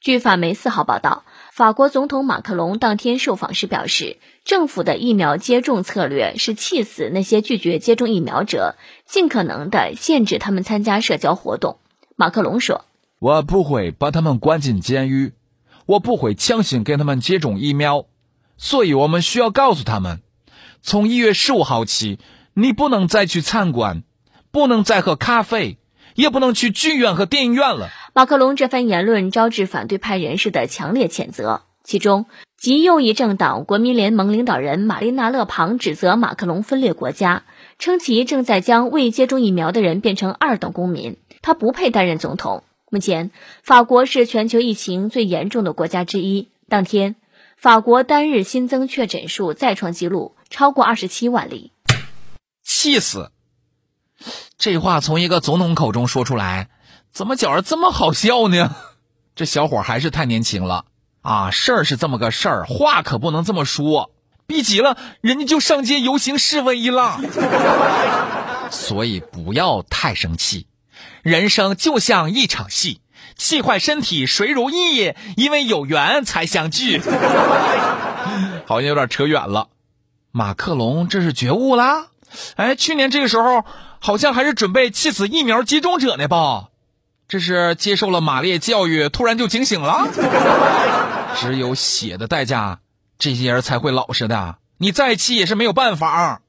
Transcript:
据法媒四号报道，法国总统马克龙当天受访时表示，政府的疫苗接种策略是气死那些拒绝接种疫苗者，尽可能的限制他们参加社交活动。马克龙说：“我不会把他们关进监狱，我不会强行给他们接种疫苗，所以我们需要告诉他们，从一月十五号起，你不能再去餐馆，不能再喝咖啡。”也不能去剧院和电影院了。马克龙这番言论招致反对派人士的强烈谴责，其中极右翼政党国民联盟领导人玛丽娜·勒庞指责马克龙分裂国家，称其正在将未接种疫苗的人变成二等公民，他不配担任总统。目前，法国是全球疫情最严重的国家之一。当天，法国单日新增确诊数再创纪录，超过二十七万例。气死！这话从一个总统口中说出来，怎么觉着这么好笑呢？这小伙还是太年轻了啊！事儿是这么个事儿，话可不能这么说，逼急了人家就上街游行示威了。所以不要太生气，人生就像一场戏，气坏身体谁如意？因为有缘才相聚。好像有点扯远了，马克龙这是觉悟啦？哎，去年这个时候。好像还是准备气死疫苗接种者呢吧？这是接受了马列教育，突然就警醒了。只有血的代价，这些人才会老实的。你再气也是没有办法。